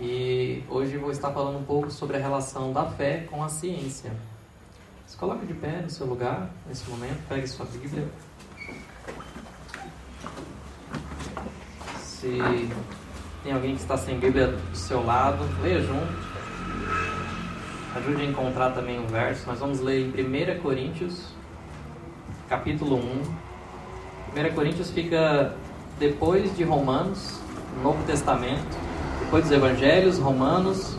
E hoje vou estar falando um pouco sobre a relação da fé com a ciência. Se coloque de pé no seu lugar nesse momento, pegue sua Bíblia. Se tem alguém que está sem Bíblia do seu lado, leia junto. Ajude a encontrar também o verso. Nós vamos ler em 1 Coríntios, capítulo 1. 1 Coríntios fica depois de Romanos, no Novo Testamento, depois dos Evangelhos, Romanos,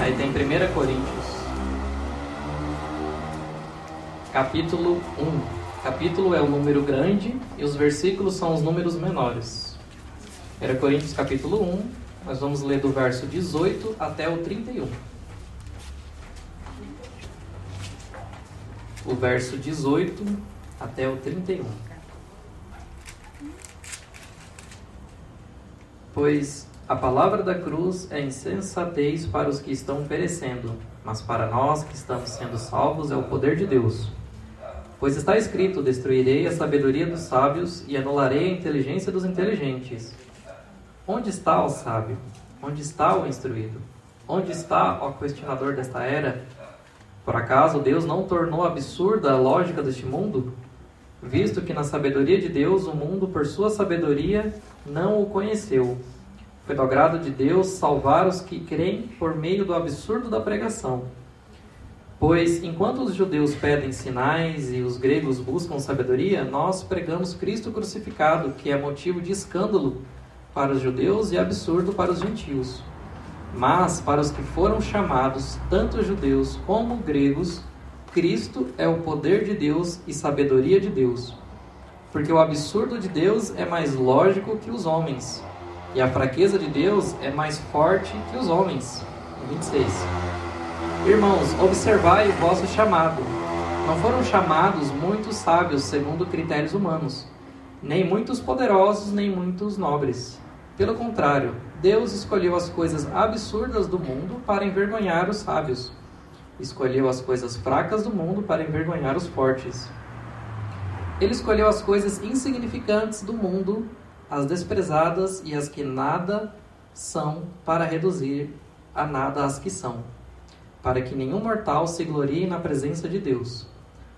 aí tem 1 Coríntios, capítulo 1. Capítulo é o número grande e os versículos são os números menores. 1 Coríntios capítulo 1, nós vamos ler do verso 18 até o 31. O verso 18 até o 31. Pois a palavra da cruz é insensatez para os que estão perecendo, mas para nós que estamos sendo salvos é o poder de Deus. Pois está escrito: Destruirei a sabedoria dos sábios e anularei a inteligência dos inteligentes. Onde está o sábio? Onde está o instruído? Onde está o questionador desta era? Por acaso Deus não tornou absurda a lógica deste mundo? Visto que na sabedoria de Deus o mundo, por sua sabedoria, não o conheceu. Foi do agrado de Deus salvar os que creem por meio do absurdo da pregação. Pois, enquanto os judeus pedem sinais e os gregos buscam sabedoria, nós pregamos Cristo crucificado, que é motivo de escândalo para os judeus e absurdo para os gentios. Mas, para os que foram chamados, tanto judeus como gregos, Cristo é o poder de Deus e sabedoria de Deus. Porque o absurdo de Deus é mais lógico que os homens, e a fraqueza de Deus é mais forte que os homens. 26. Irmãos, observai o vosso chamado. Não foram chamados muitos sábios segundo critérios humanos, nem muitos poderosos, nem muitos nobres. Pelo contrário, Deus escolheu as coisas absurdas do mundo para envergonhar os sábios. Escolheu as coisas fracas do mundo para envergonhar os fortes. Ele escolheu as coisas insignificantes do mundo as desprezadas e as que nada são, para reduzir a nada as que são, para que nenhum mortal se glorie na presença de Deus.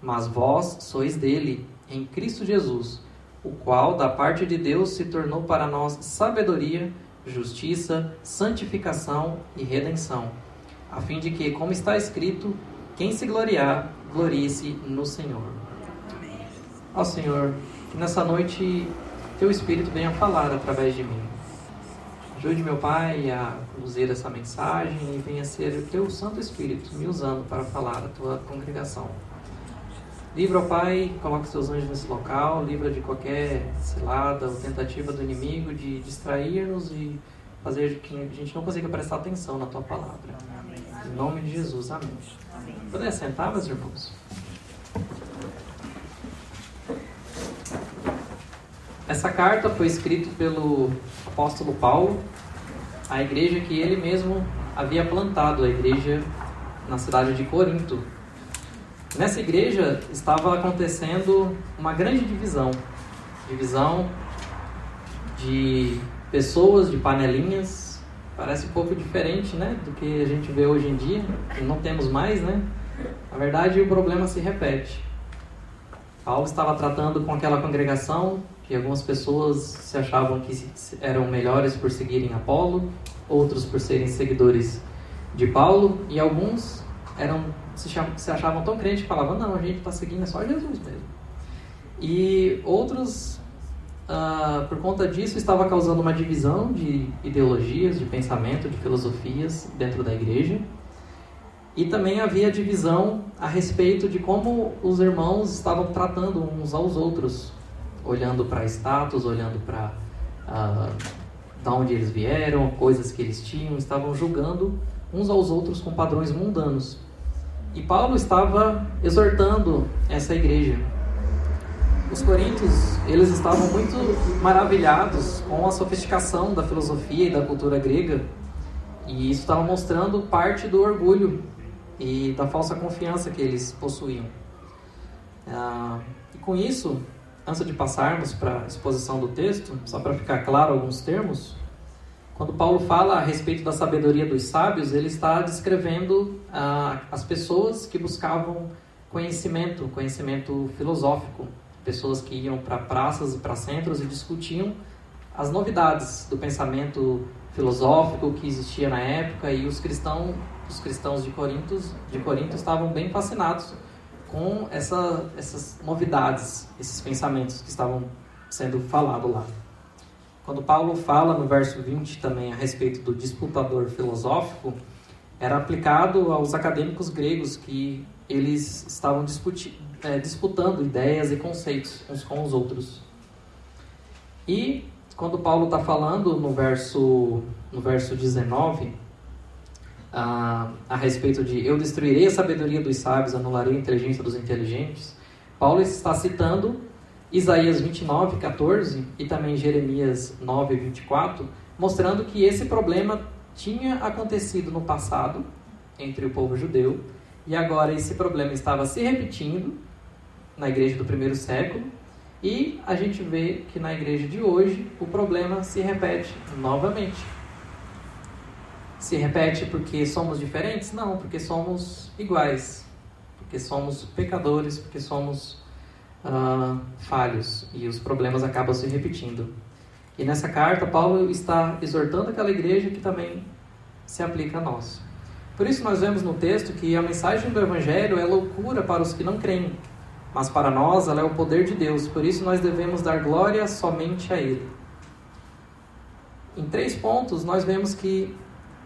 Mas vós sois dele, em Cristo Jesus, o qual, da parte de Deus, se tornou para nós sabedoria, justiça, santificação e redenção, a fim de que, como está escrito, quem se gloriar, glorie-se no Senhor. Ó Senhor, que nessa noite teu Espírito venha falar através de mim. Ajude meu Pai a conduzir essa mensagem e venha ser o teu Santo Espírito me usando para falar à tua congregação. Livra, ó Pai, coloque seus anjos nesse local, livra de qualquer cilada ou tentativa do inimigo de distrair-nos e fazer que a gente não consiga prestar atenção na tua palavra. Em nome de Jesus, amém. amém. Poder sentar, meus irmãos? Essa carta foi escrita pelo apóstolo Paulo à igreja que ele mesmo havia plantado, a igreja na cidade de Corinto. Nessa igreja estava acontecendo uma grande divisão divisão de pessoas, de panelinhas. Parece um pouco diferente né, do que a gente vê hoje em dia, não temos mais, né? Na verdade, o problema se repete. Paulo estava tratando com aquela congregação que algumas pessoas se achavam que eram melhores por seguirem Apolo, outros por serem seguidores de Paulo, e alguns eram se, achavam tão crentes que falavam: não, a gente está seguindo é só Jesus mesmo. E outros, uh, por conta disso, estava causando uma divisão de ideologias, de pensamento, de filosofias dentro da igreja. E também havia divisão a respeito de como os irmãos estavam tratando uns aos outros, olhando para status, olhando para uh, da onde eles vieram, coisas que eles tinham, estavam julgando uns aos outros com padrões mundanos. E Paulo estava exortando essa igreja. Os coríntios, eles estavam muito maravilhados com a sofisticação da filosofia e da cultura grega, e isso estava mostrando parte do orgulho e da falsa confiança que eles possuíam. Ah, e com isso, antes de passarmos para a exposição do texto, só para ficar claro alguns termos, Quando Paulo fala a respeito da sabedoria dos sábios, ele está descrevendo ah, as pessoas que buscavam conhecimento, conhecimento filosófico, pessoas que iam para praças e para centros e discutiam as novidades do pensamento filosófico que existia na época e os cristãos, os cristãos de Corinto, de Corinto estavam bem fascinados com essa, essas novidades, esses pensamentos que estavam sendo falados lá. Quando Paulo fala no verso 20 também a respeito do disputador filosófico, era aplicado aos acadêmicos gregos que eles estavam é, disputando ideias e conceitos uns com os outros. E quando Paulo está falando no verso, no verso 19, a, a respeito de eu destruirei a sabedoria dos sábios, anularei a inteligência dos inteligentes, Paulo está citando Isaías 29, 14 e também Jeremias 9, 24, mostrando que esse problema tinha acontecido no passado entre o povo judeu e agora esse problema estava se repetindo na igreja do primeiro século e a gente vê que na igreja de hoje o problema se repete novamente. Se repete porque somos diferentes? Não, porque somos iguais, porque somos pecadores, porque somos uh, falhos e os problemas acabam se repetindo. E nessa carta, Paulo está exortando aquela igreja que também se aplica a nós. Por isso, nós vemos no texto que a mensagem do Evangelho é loucura para os que não creem, mas para nós ela é o poder de Deus. Por isso, nós devemos dar glória somente a Ele. Em três pontos, nós vemos que,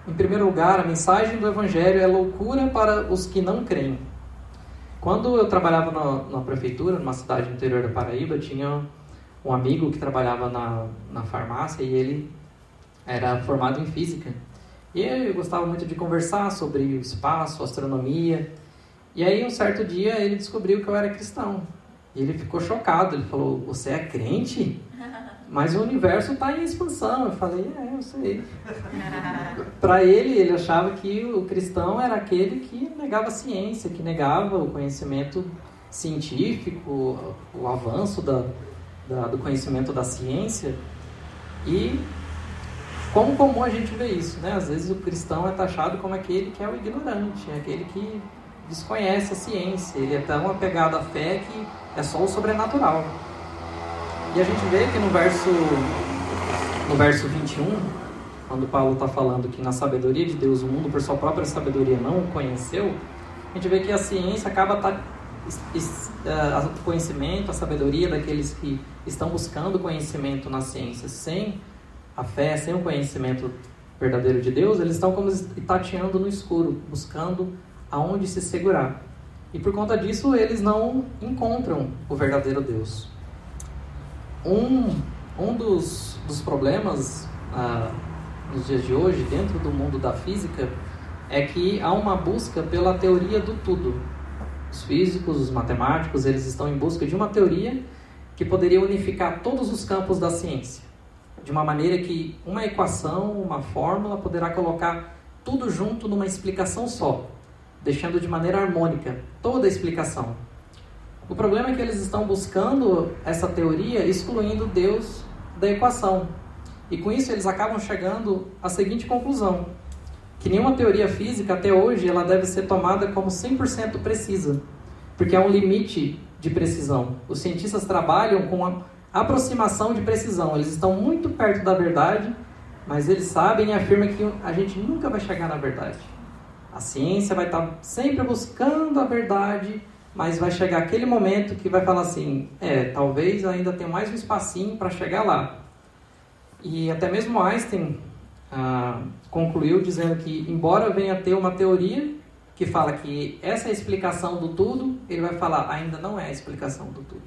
em primeiro lugar, a mensagem do Evangelho é loucura para os que não creem. Quando eu trabalhava na, na prefeitura, numa cidade interior da Paraíba, tinha um amigo que trabalhava na, na farmácia e ele era formado em física. E eu gostava muito de conversar sobre o espaço, astronomia. E aí, um certo dia, ele descobriu que eu era cristão. E ele ficou chocado. Ele falou: Você é crente? Mas o universo está em expansão. Eu falei: É, eu sei. Para ele, ele achava que o cristão era aquele que negava a ciência, que negava o conhecimento científico, o avanço da, da, do conhecimento da ciência. E como comum a gente vê isso, né? Às vezes o cristão é taxado como aquele que é o ignorante, é aquele que desconhece a ciência, ele é tão apegado à fé que é só o sobrenatural. E a gente vê que no verso, no verso 21, quando Paulo está falando que na sabedoria de Deus o mundo por sua própria sabedoria não o conheceu, a gente vê que a ciência acaba tá, é, o conhecimento, a sabedoria daqueles que estão buscando conhecimento na ciência sem a fé, sem o conhecimento verdadeiro de Deus, eles estão como tateando no escuro, buscando aonde se segurar. E por conta disso, eles não encontram o verdadeiro Deus. Um, um dos, dos problemas ah, nos dias de hoje, dentro do mundo da física, é que há uma busca pela teoria do tudo. Os físicos, os matemáticos, eles estão em busca de uma teoria que poderia unificar todos os campos da ciência, de uma maneira que uma equação, uma fórmula poderá colocar tudo junto numa explicação só, deixando de maneira harmônica toda a explicação. O problema é que eles estão buscando essa teoria excluindo Deus da equação. E com isso eles acabam chegando à seguinte conclusão: que nenhuma teoria física até hoje ela deve ser tomada como 100% precisa, porque há um limite de precisão. Os cientistas trabalham com a aproximação de precisão. Eles estão muito perto da verdade, mas eles sabem e afirmam que a gente nunca vai chegar na verdade. A ciência vai estar sempre buscando a verdade mas vai chegar aquele momento que vai falar assim: é, talvez ainda tenha mais um espacinho para chegar lá. E até mesmo Einstein ah, concluiu dizendo que, embora venha ter uma teoria que fala que essa é a explicação do tudo, ele vai falar: ainda não é a explicação do tudo.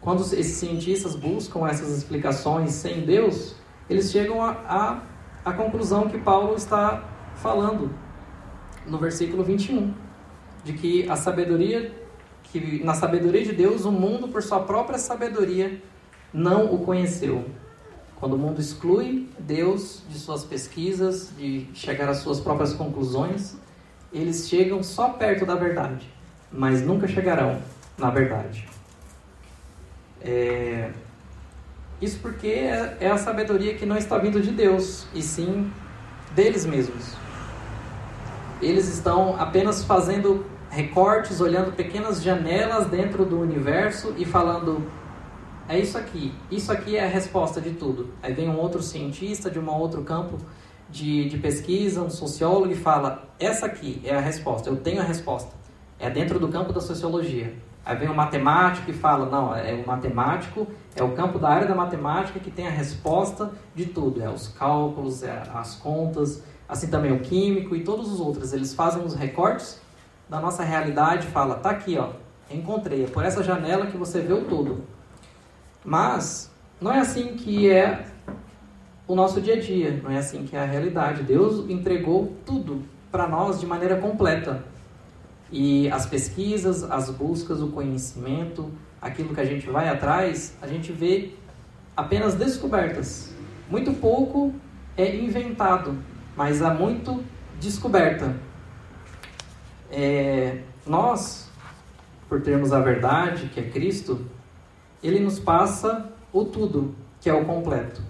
Quando esses cientistas buscam essas explicações sem Deus, eles chegam à conclusão que Paulo está falando no versículo 21 de que a sabedoria, que na sabedoria de Deus, o mundo, por sua própria sabedoria, não o conheceu. Quando o mundo exclui Deus de suas pesquisas, de chegar às suas próprias conclusões, eles chegam só perto da verdade, mas nunca chegarão na verdade. É... Isso porque é, é a sabedoria que não está vindo de Deus, e sim deles mesmos. Eles estão apenas fazendo recortes, olhando pequenas janelas dentro do universo e falando: é isso aqui, isso aqui é a resposta de tudo. Aí vem um outro cientista de um outro campo de, de pesquisa, um sociólogo, e fala: essa aqui é a resposta, eu tenho a resposta. É dentro do campo da sociologia. Aí vem um matemático e fala: não, é o matemático, é o campo da área da matemática que tem a resposta de tudo: é os cálculos, é as contas, assim também o químico e todos os outros. Eles fazem os recortes da nossa realidade fala: tá aqui, ó, encontrei, é por essa janela que você vê o todo. Mas não é assim que é o nosso dia a dia, não é assim que é a realidade. Deus entregou tudo para nós de maneira completa. E as pesquisas, as buscas, o conhecimento, aquilo que a gente vai atrás, a gente vê apenas descobertas. Muito pouco é inventado, mas há muito descoberta. É, nós, por termos a verdade, que é Cristo, ele nos passa o tudo, que é o completo.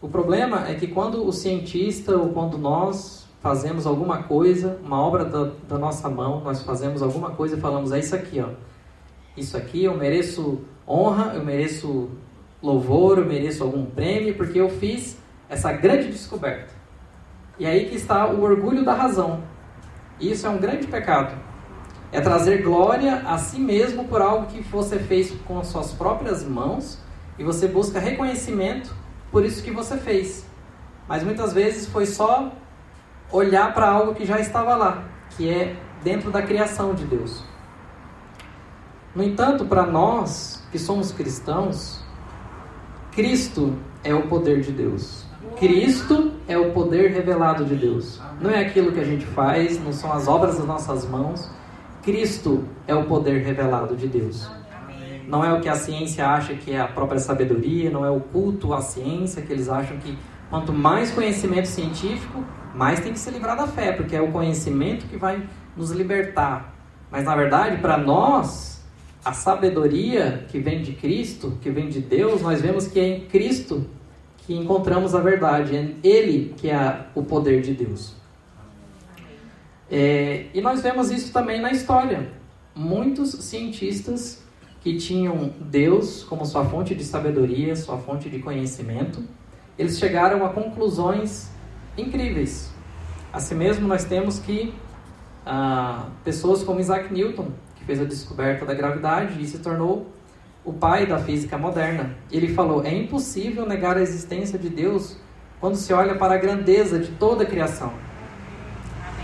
O problema é que quando o cientista ou quando nós fazemos alguma coisa, uma obra da, da nossa mão, nós fazemos alguma coisa e falamos, é isso aqui, ó. Isso aqui eu mereço honra, eu mereço louvor, eu mereço algum prêmio, porque eu fiz essa grande descoberta. E aí que está o orgulho da razão. Isso é um grande pecado. É trazer glória a si mesmo por algo que você fez com as suas próprias mãos e você busca reconhecimento por isso que você fez. Mas muitas vezes foi só olhar para algo que já estava lá, que é dentro da criação de Deus. No entanto, para nós que somos cristãos, Cristo é o poder de Deus. Cristo é o poder revelado de Deus. Não é aquilo que a gente faz, não são as obras das nossas mãos. Cristo é o poder revelado de Deus. Não é o que a ciência acha que é a própria sabedoria, não é o culto à ciência, que eles acham que quanto mais conhecimento científico, mais tem que se livrar da fé, porque é o conhecimento que vai nos libertar. Mas na verdade, para nós, a sabedoria que vem de Cristo, que vem de Deus, nós vemos que é em Cristo que encontramos a verdade, é Ele que é o poder de Deus. É, e nós vemos isso também na história. Muitos cientistas que tinham Deus como sua fonte de sabedoria, sua fonte de conhecimento, eles chegaram a conclusões incríveis. Assim mesmo, nós temos que ah, pessoas como Isaac Newton, que fez a descoberta da gravidade e se tornou o pai da física moderna. Ele falou: é impossível negar a existência de Deus quando se olha para a grandeza de toda a criação.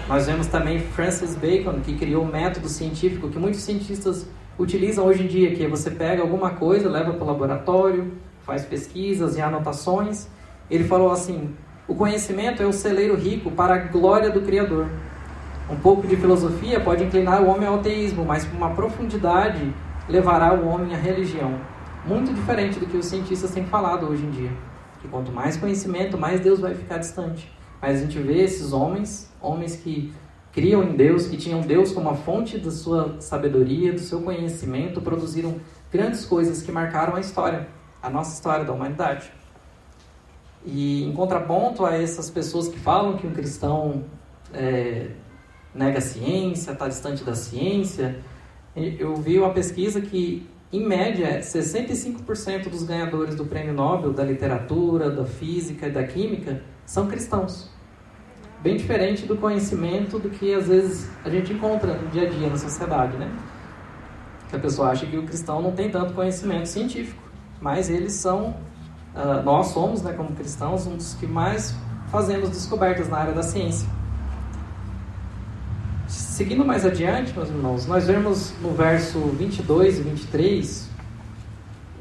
Nós vemos também Francis Bacon, que criou um método científico que muitos cientistas utilizam hoje em dia, que é você pega alguma coisa, leva para o laboratório, faz pesquisas e anotações. Ele falou assim: o conhecimento é o celeiro rico para a glória do Criador. Um pouco de filosofia pode inclinar o homem ao ateísmo, mas uma profundidade levará o homem à religião. Muito diferente do que os cientistas têm falado hoje em dia. Que quanto mais conhecimento, mais Deus vai ficar distante. Mas a gente vê esses homens, homens que criam em Deus, que tinham Deus como a fonte da sua sabedoria, do seu conhecimento, produziram grandes coisas que marcaram a história, a nossa história da humanidade. E em contraponto a essas pessoas que falam que um cristão é, nega a ciência, está distante da ciência, eu vi uma pesquisa que, em média, 65% dos ganhadores do prêmio Nobel da literatura, da física e da química são cristãos bem diferente do conhecimento do que às vezes a gente encontra no dia a dia na sociedade, né? Que a pessoa acha que o cristão não tem tanto conhecimento científico, mas eles são, uh, nós somos, né, como cristãos, um dos que mais fazemos descobertas na área da ciência. Seguindo mais adiante, meus irmãos, nós vemos no verso 22 e 23,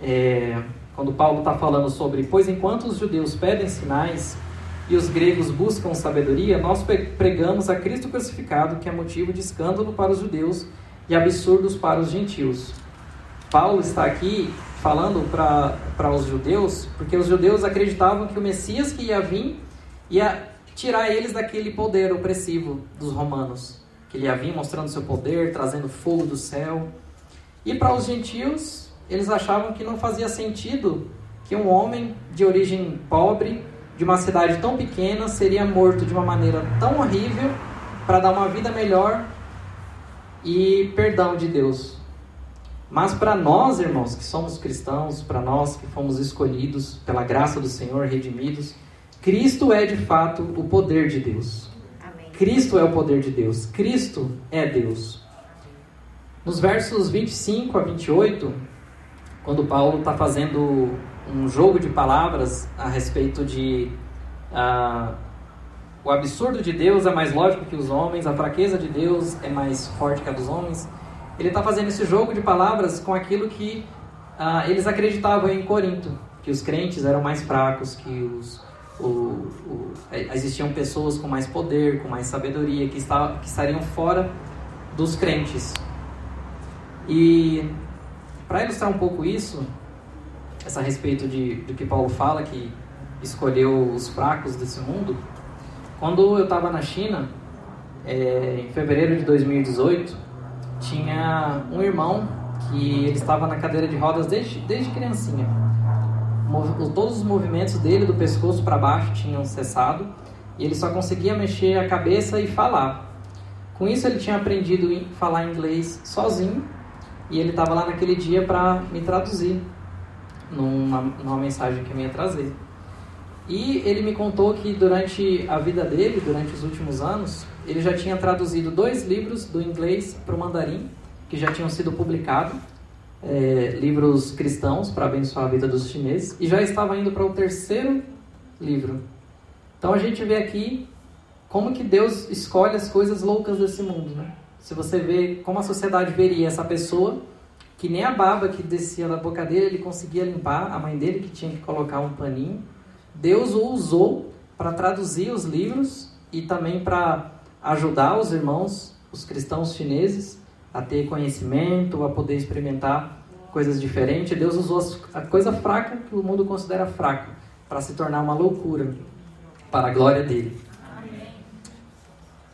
é, quando Paulo está falando sobre: Pois enquanto os judeus pedem sinais e os gregos buscam sabedoria, nós pregamos a Cristo crucificado, que é motivo de escândalo para os judeus e absurdos para os gentios. Paulo está aqui falando para os judeus, porque os judeus acreditavam que o Messias que ia vir ia tirar eles daquele poder opressivo dos romanos, que ele vir mostrando seu poder, trazendo fogo do céu. E para os gentios, eles achavam que não fazia sentido que um homem de origem pobre, de uma cidade tão pequena, seria morto de uma maneira tão horrível para dar uma vida melhor e perdão de Deus. Mas para nós, irmãos, que somos cristãos, para nós que fomos escolhidos pela graça do Senhor, redimidos, Cristo é de fato o poder de Deus. Cristo é o poder de Deus. Cristo é Deus. Nos versos 25 a 28, quando Paulo está fazendo um jogo de palavras a respeito de uh, o absurdo de Deus é mais lógico que os homens, a fraqueza de Deus é mais forte que a dos homens. Ele está fazendo esse jogo de palavras com aquilo que uh, eles acreditavam em Corinto, que os crentes eram mais fracos, que os, o, o, é, existiam pessoas com mais poder, com mais sabedoria, que, está, que estariam fora dos crentes. E para ilustrar um pouco isso, essa a respeito de, do que Paulo fala, que escolheu os fracos desse mundo, quando eu estava na China, é, em fevereiro de 2018, tinha um irmão que ele estava na cadeira de rodas desde, desde criancinha. Todos os movimentos dele, do pescoço para baixo, tinham cessado e ele só conseguia mexer a cabeça e falar. Com isso, ele tinha aprendido a falar inglês sozinho e ele estava lá naquele dia para me traduzir numa, numa mensagem que eu ia trazer. E ele me contou que durante a vida dele, durante os últimos anos, ele já tinha traduzido dois livros do inglês para o mandarim, que já tinham sido publicados, é, livros cristãos para abençoar a vida dos chineses, e já estava indo para o terceiro livro. Então a gente vê aqui como que Deus escolhe as coisas loucas desse mundo, né? Se você vê como a sociedade veria essa pessoa, que nem a baba que descia da boca dele ele conseguia limpar, a mãe dele que tinha que colocar um paninho, Deus o usou para traduzir os livros e também para ajudar os irmãos, os cristãos chineses, a ter conhecimento, a poder experimentar coisas diferentes. Deus usou a coisa fraca que o mundo considera fraca para se tornar uma loucura para a glória dele.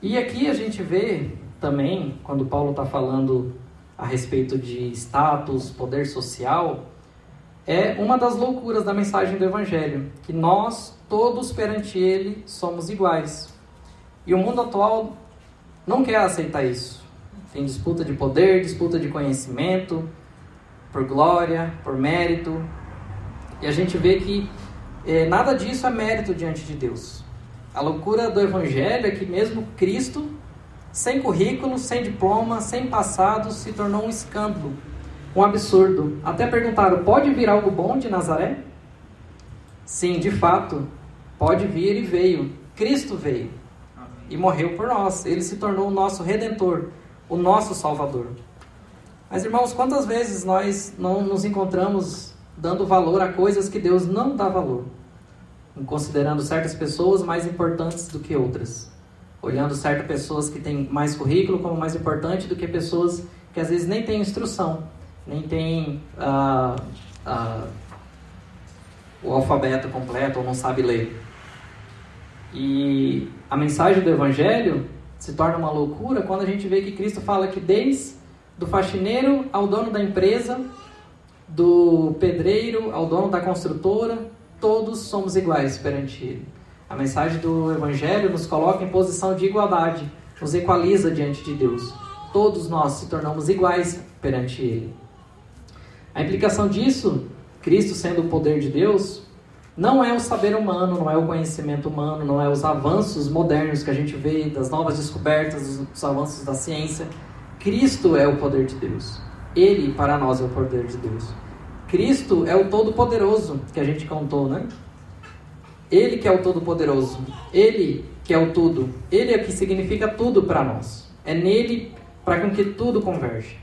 E aqui a gente vê também, quando Paulo está falando a respeito de status, poder social, é uma das loucuras da mensagem do Evangelho, que nós, todos perante Ele, somos iguais. E o mundo atual não quer aceitar isso. Tem disputa de poder, disputa de conhecimento, por glória, por mérito. E a gente vê que é, nada disso é mérito diante de Deus. A loucura do Evangelho é que mesmo Cristo, sem currículo, sem diploma, sem passado, se tornou um escândalo um absurdo. Até perguntaram: pode vir algo bom de Nazaré? Sim, de fato, pode vir e veio. Cristo veio e morreu por nós. Ele se tornou o nosso redentor, o nosso salvador. Mas irmãos, quantas vezes nós não nos encontramos dando valor a coisas que Deus não dá valor? Considerando certas pessoas mais importantes do que outras. Olhando certas pessoas que têm mais currículo como mais importante do que pessoas que às vezes nem têm instrução nem tem uh, uh, o alfabeto completo ou não sabe ler. E a mensagem do Evangelho se torna uma loucura quando a gente vê que Cristo fala que desde do faxineiro ao dono da empresa, do pedreiro ao dono da construtora, todos somos iguais perante Ele. A mensagem do Evangelho nos coloca em posição de igualdade, nos equaliza diante de Deus. Todos nós se tornamos iguais perante Ele. A implicação disso, Cristo sendo o poder de Deus, não é o saber humano, não é o conhecimento humano, não é os avanços modernos que a gente vê, das novas descobertas, dos avanços da ciência. Cristo é o poder de Deus. Ele, para nós, é o poder de Deus. Cristo é o Todo-Poderoso que a gente contou, né? Ele que é o Todo-Poderoso. Ele que é o tudo. Ele é que significa tudo para nós. É nele para com que tudo converge.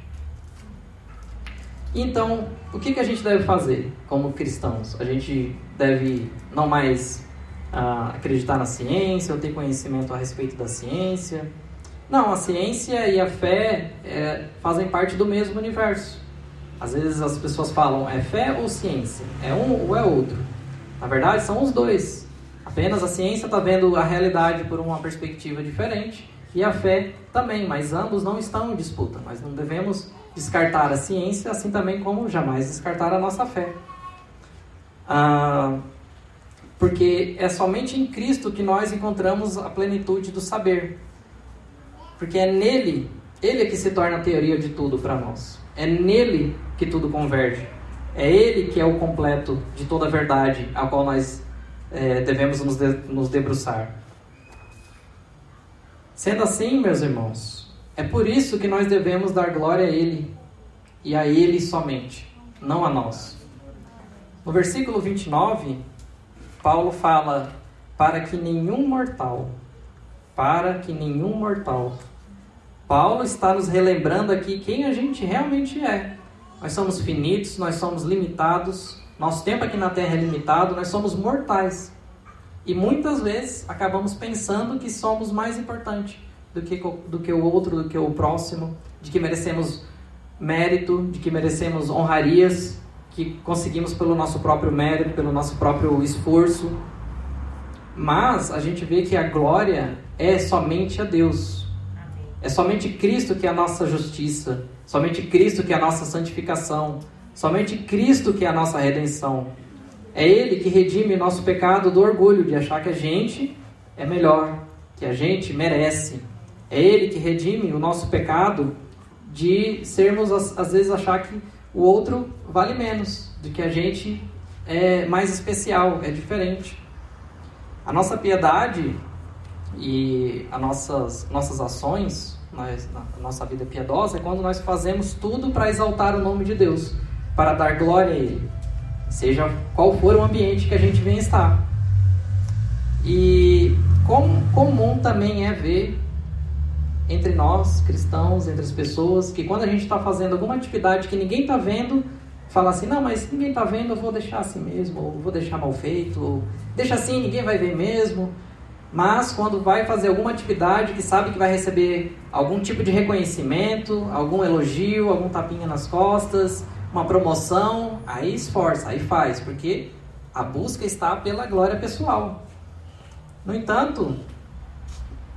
Então, o que, que a gente deve fazer como cristãos? A gente deve não mais ah, acreditar na ciência ou ter conhecimento a respeito da ciência. Não, a ciência e a fé é, fazem parte do mesmo universo. Às vezes as pessoas falam, é fé ou ciência? É um ou é outro? Na verdade, são os dois. Apenas a ciência está vendo a realidade por uma perspectiva diferente e a fé também, mas ambos não estão em disputa. Nós não devemos descartar a ciência, assim também como jamais descartar a nossa fé. Ah, porque é somente em Cristo que nós encontramos a plenitude do saber. Porque é nele, ele é que se torna a teoria de tudo para nós. É nele que tudo converge. É ele que é o completo de toda a verdade a qual nós é, devemos nos, de, nos debruçar. Sendo assim, meus irmãos, é por isso que nós devemos dar glória a Ele e a Ele somente, não a nós. No versículo 29, Paulo fala: para que nenhum mortal, para que nenhum mortal. Paulo está nos relembrando aqui quem a gente realmente é. Nós somos finitos, nós somos limitados, nosso tempo aqui na Terra é limitado, nós somos mortais. E muitas vezes acabamos pensando que somos mais importantes do que, do que o outro, do que o próximo, de que merecemos mérito, de que merecemos honrarias, que conseguimos pelo nosso próprio mérito, pelo nosso próprio esforço. Mas a gente vê que a glória é somente a Deus. É somente Cristo que é a nossa justiça, somente Cristo que é a nossa santificação, somente Cristo que é a nossa redenção. É Ele que redime nosso pecado do orgulho de achar que a gente é melhor, que a gente merece. É Ele que redime o nosso pecado de sermos, às vezes, achar que o outro vale menos, de que a gente é mais especial, é diferente. A nossa piedade e as nossas, nossas ações, nós, a nossa vida piedosa, é quando nós fazemos tudo para exaltar o nome de Deus, para dar glória a Ele, seja qual for o ambiente que a gente venha estar. E com, comum também é ver entre nós, cristãos, entre as pessoas, que quando a gente está fazendo alguma atividade que ninguém está vendo, fala assim, não, mas ninguém está vendo, eu vou deixar assim mesmo, ou vou deixar mal feito, ou deixa assim, ninguém vai ver mesmo. Mas quando vai fazer alguma atividade que sabe que vai receber algum tipo de reconhecimento, algum elogio, algum tapinha nas costas, uma promoção, aí esforça, aí faz, porque a busca está pela glória pessoal. No entanto,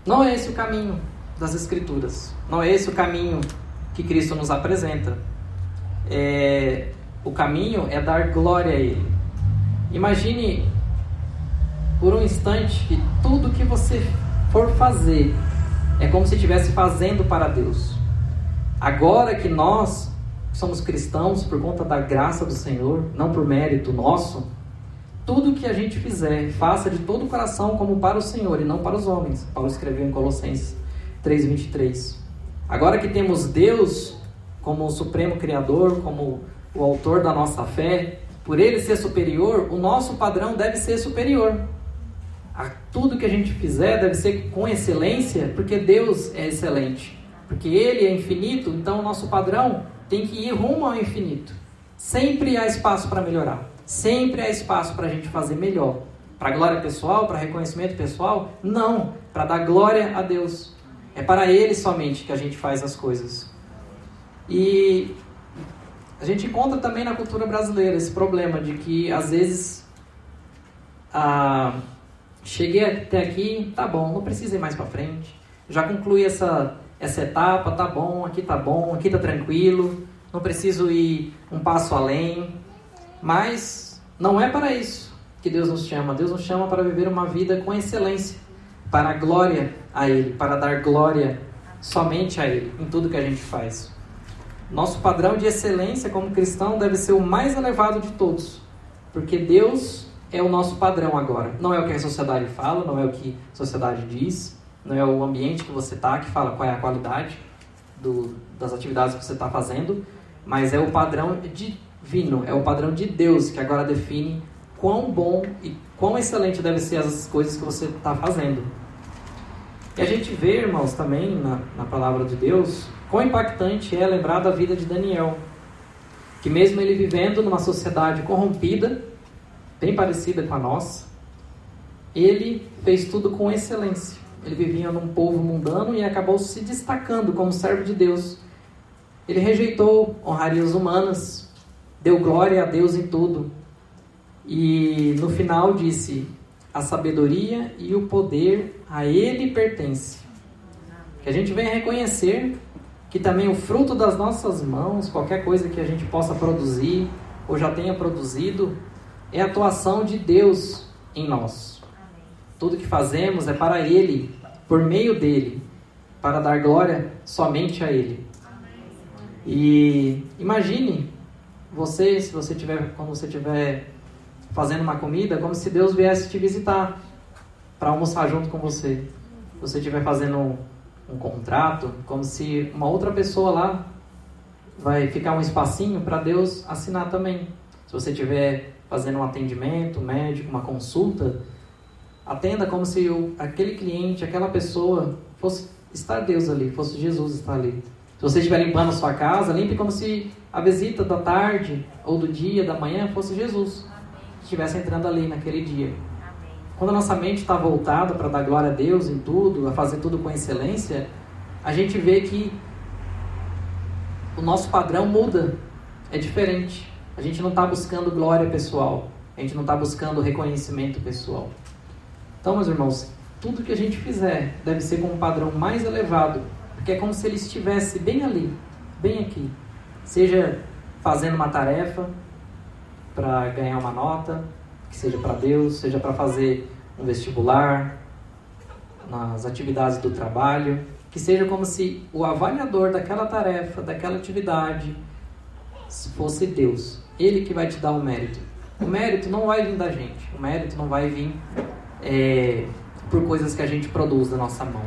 não é esse o caminho das Escrituras. Não é esse o caminho que Cristo nos apresenta. É, o caminho é dar glória a Ele. Imagine por um instante que tudo que você for fazer é como se estivesse fazendo para Deus. Agora que nós somos cristãos por conta da graça do Senhor, não por mérito nosso, tudo que a gente fizer, faça de todo o coração como para o Senhor e não para os homens. Paulo escreveu em Colossenses 3:23. Agora que temos Deus como o supremo criador, como o autor da nossa fé, por ele ser superior, o nosso padrão deve ser superior. A tudo que a gente fizer deve ser com excelência, porque Deus é excelente. Porque ele é infinito, então o nosso padrão tem que ir rumo ao infinito. Sempre há espaço para melhorar. Sempre há espaço para a gente fazer melhor. Para glória pessoal, para reconhecimento pessoal? Não, para dar glória a Deus. É para Ele somente que a gente faz as coisas. E a gente encontra também na cultura brasileira esse problema de que às vezes ah, cheguei até aqui, tá bom, não precisa ir mais para frente. Já concluí essa, essa etapa, tá bom, aqui tá bom, aqui tá tranquilo, não preciso ir um passo além. Mas não é para isso que Deus nos chama. Deus nos chama para viver uma vida com excelência para a glória a Ele, para dar glória somente a Ele em tudo que a gente faz. Nosso padrão de excelência como cristão deve ser o mais elevado de todos, porque Deus é o nosso padrão agora. Não é o que a sociedade fala, não é o que a sociedade diz, não é o ambiente que você está que fala qual é a qualidade do, das atividades que você está fazendo, mas é o padrão divino, é o padrão de Deus que agora define quão bom e quão excelente devem ser as coisas que você está fazendo. E a gente vê, irmãos, também na, na palavra de Deus, quão impactante é lembrar da vida de Daniel. Que mesmo ele vivendo numa sociedade corrompida, bem parecida com a nossa, ele fez tudo com excelência. Ele vivia num povo mundano e acabou se destacando como servo de Deus. Ele rejeitou honrarias humanas, deu glória a Deus em tudo. E no final disse: a sabedoria e o poder a Ele pertence. Que a gente venha reconhecer que também o fruto das nossas mãos, qualquer coisa que a gente possa produzir ou já tenha produzido, é a atuação de Deus em nós. Tudo que fazemos é para Ele, por meio dele, para dar glória somente a Ele. E imagine você, se você tiver, quando você estiver fazendo uma comida, como se Deus viesse te visitar para almoçar junto com você. Você estiver fazendo um, um contrato, como se uma outra pessoa lá vai ficar um espacinho para Deus assinar também. Se você estiver fazendo um atendimento médico, uma consulta, atenda como se o, aquele cliente, aquela pessoa fosse estar Deus ali, fosse Jesus estar ali. Se você estiver limpando a sua casa, limpe como se a visita da tarde ou do dia, da manhã, fosse Jesus. Estivesse entrando ali naquele dia. Quando a nossa mente está voltada para dar glória a Deus em tudo, a fazer tudo com excelência, a gente vê que o nosso padrão muda, é diferente. A gente não está buscando glória pessoal, a gente não está buscando reconhecimento pessoal. Então, meus irmãos, tudo que a gente fizer deve ser com um padrão mais elevado porque é como se ele estivesse bem ali, bem aqui. Seja fazendo uma tarefa para ganhar uma nota, que seja para Deus, seja para fazer um vestibular, nas atividades do trabalho, que seja como se o avaliador daquela tarefa, daquela atividade, fosse Deus. Ele que vai te dar o mérito. O mérito não vai vir da gente. O mérito não vai vir é, por coisas que a gente produz da nossa mão.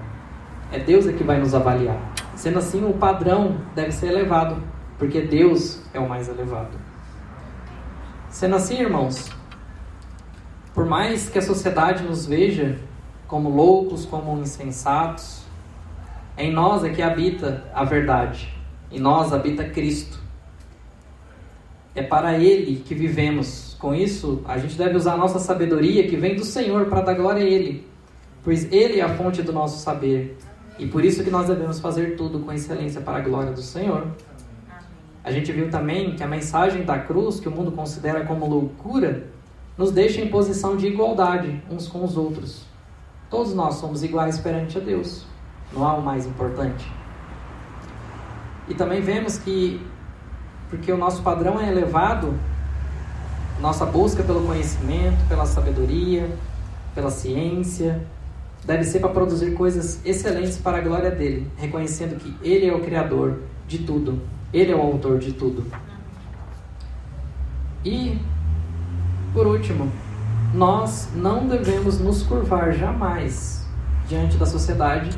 É Deus é que vai nos avaliar. Sendo assim, o padrão deve ser elevado, porque Deus é o mais elevado. Sendo assim, irmãos, por mais que a sociedade nos veja como loucos, como insensatos, em nós é que habita a verdade. Em nós habita Cristo. É para Ele que vivemos. Com isso, a gente deve usar a nossa sabedoria que vem do Senhor para dar glória a Ele, pois Ele é a fonte do nosso saber. E por isso que nós devemos fazer tudo com excelência para a glória do Senhor. A gente viu também que a mensagem da cruz, que o mundo considera como loucura, nos deixa em posição de igualdade uns com os outros. Todos nós somos iguais perante a Deus. Não há o mais importante. E também vemos que, porque o nosso padrão é elevado, nossa busca pelo conhecimento, pela sabedoria, pela ciência, deve ser para produzir coisas excelentes para a glória dele, reconhecendo que ele é o criador de tudo, ele é o autor de tudo. E por último, nós não devemos nos curvar jamais diante da sociedade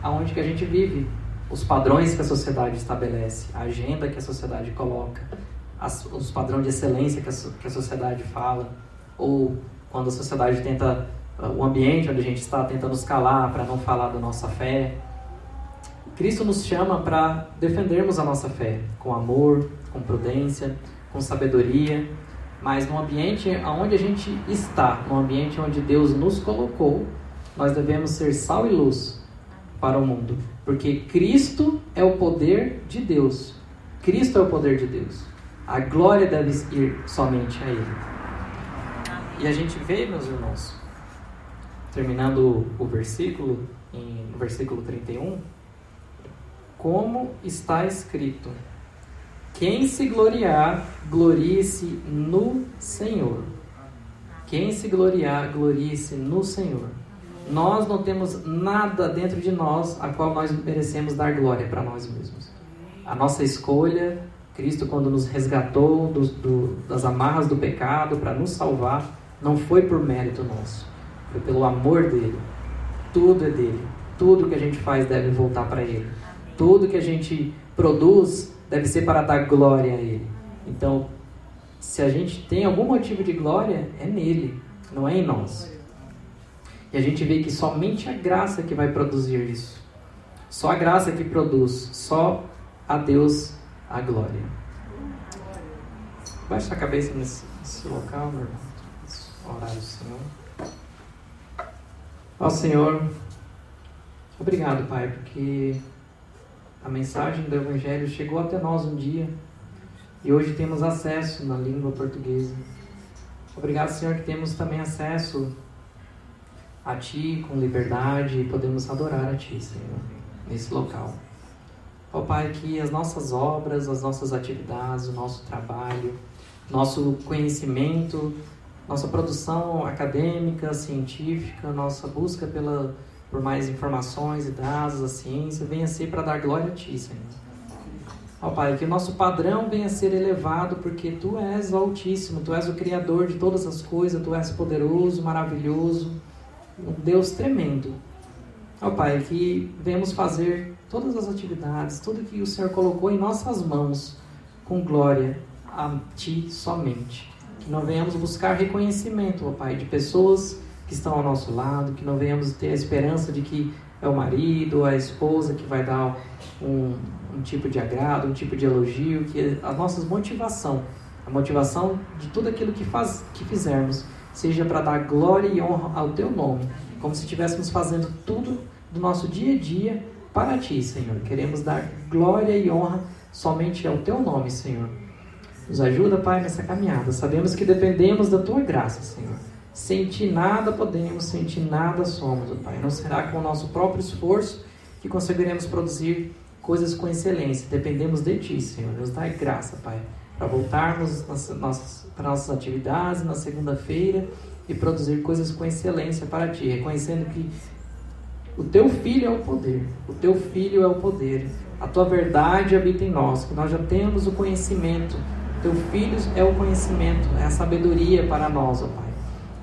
aonde que a gente vive, os padrões que a sociedade estabelece, a agenda que a sociedade coloca, as, os padrões de excelência que a, que a sociedade fala, ou quando a sociedade tenta o ambiente onde a gente está tentando escalar para não falar da nossa fé. Cristo nos chama para defendermos a nossa fé com amor, com prudência, com sabedoria, mas no ambiente onde a gente está, no ambiente onde Deus nos colocou, nós devemos ser sal e luz para o mundo, porque Cristo é o poder de Deus. Cristo é o poder de Deus. A glória deve ir somente a Ele. E a gente vê, meus irmãos, terminando o versículo, em, no versículo 31, como está escrito: Quem se gloriar, glorie-se no Senhor. Quem se gloriar, glorie-se no Senhor. Nós não temos nada dentro de nós a qual nós merecemos dar glória para nós mesmos. A nossa escolha, Cristo, quando nos resgatou do, do, das amarras do pecado para nos salvar, não foi por mérito nosso foi pelo amor dele. Tudo é dele. Tudo que a gente faz deve voltar para ele. Tudo que a gente produz deve ser para dar glória a ele. Então, se a gente tem algum motivo de glória, é nele, não é em nós. E a gente vê que somente a graça que vai produzir isso. Só a graça que produz, só a Deus a glória. Baixa a cabeça nesse, nesse local, meu irmão. Orar ao Senhor. Ó Senhor, obrigado, Pai, porque a mensagem do Evangelho chegou até nós um dia e hoje temos acesso na língua portuguesa. Obrigado, Senhor, que temos também acesso a Ti com liberdade e podemos adorar a Ti, Senhor, nesse local. Ó Pai, que as nossas obras, as nossas atividades, o nosso trabalho, nosso conhecimento nossa produção acadêmica, científica, nossa busca pela, por mais informações e dados, a ciência, venha ser para dar glória a Ti, Senhor. Ó Pai, que o nosso padrão venha ser elevado, porque Tu és o Altíssimo, Tu és o Criador de todas as coisas, Tu és poderoso, maravilhoso, um Deus tremendo. Ó Pai, que venhamos fazer todas as atividades, tudo que o Senhor colocou em nossas mãos, com glória a Ti somente. Que não venhamos buscar reconhecimento, ó Pai, de pessoas estão ao nosso lado, que não venhamos ter a esperança de que é o marido, a esposa que vai dar um, um tipo de agrado, um tipo de elogio, que a nossa motivação, a motivação de tudo aquilo que, faz, que fizermos, seja para dar glória e honra ao Teu nome, como se estivéssemos fazendo tudo do nosso dia a dia para Ti, Senhor. Queremos dar glória e honra somente ao Teu nome, Senhor. Nos ajuda, Pai, nessa caminhada. Sabemos que dependemos da Tua graça, Senhor. Sem Ti nada podemos, sem Ti nada somos, Pai. Não será com o nosso próprio esforço que conseguiremos produzir coisas com excelência. Dependemos de Ti, Senhor. Nos dá graça, Pai, para voltarmos nas nossas, para nossas atividades na segunda-feira e produzir coisas com excelência para Ti, reconhecendo que o Teu Filho é o poder, o Teu Filho é o poder, a Tua verdade habita em nós, que nós já temos o conhecimento, Teu Filho é o conhecimento, é a sabedoria para nós, ó Pai.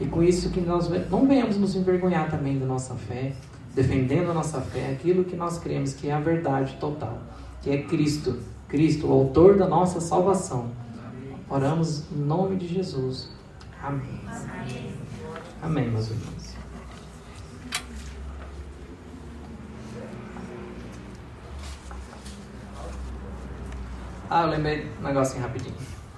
E com isso que nós não venhamos nos envergonhar também da nossa fé, defendendo a nossa fé, aquilo que nós cremos que é a verdade total, que é Cristo, Cristo, o autor da nossa salvação. Oramos em nome de Jesus. Amém. Amém, meus irmãos. Ah, eu lembrei um negocinho rapidinho.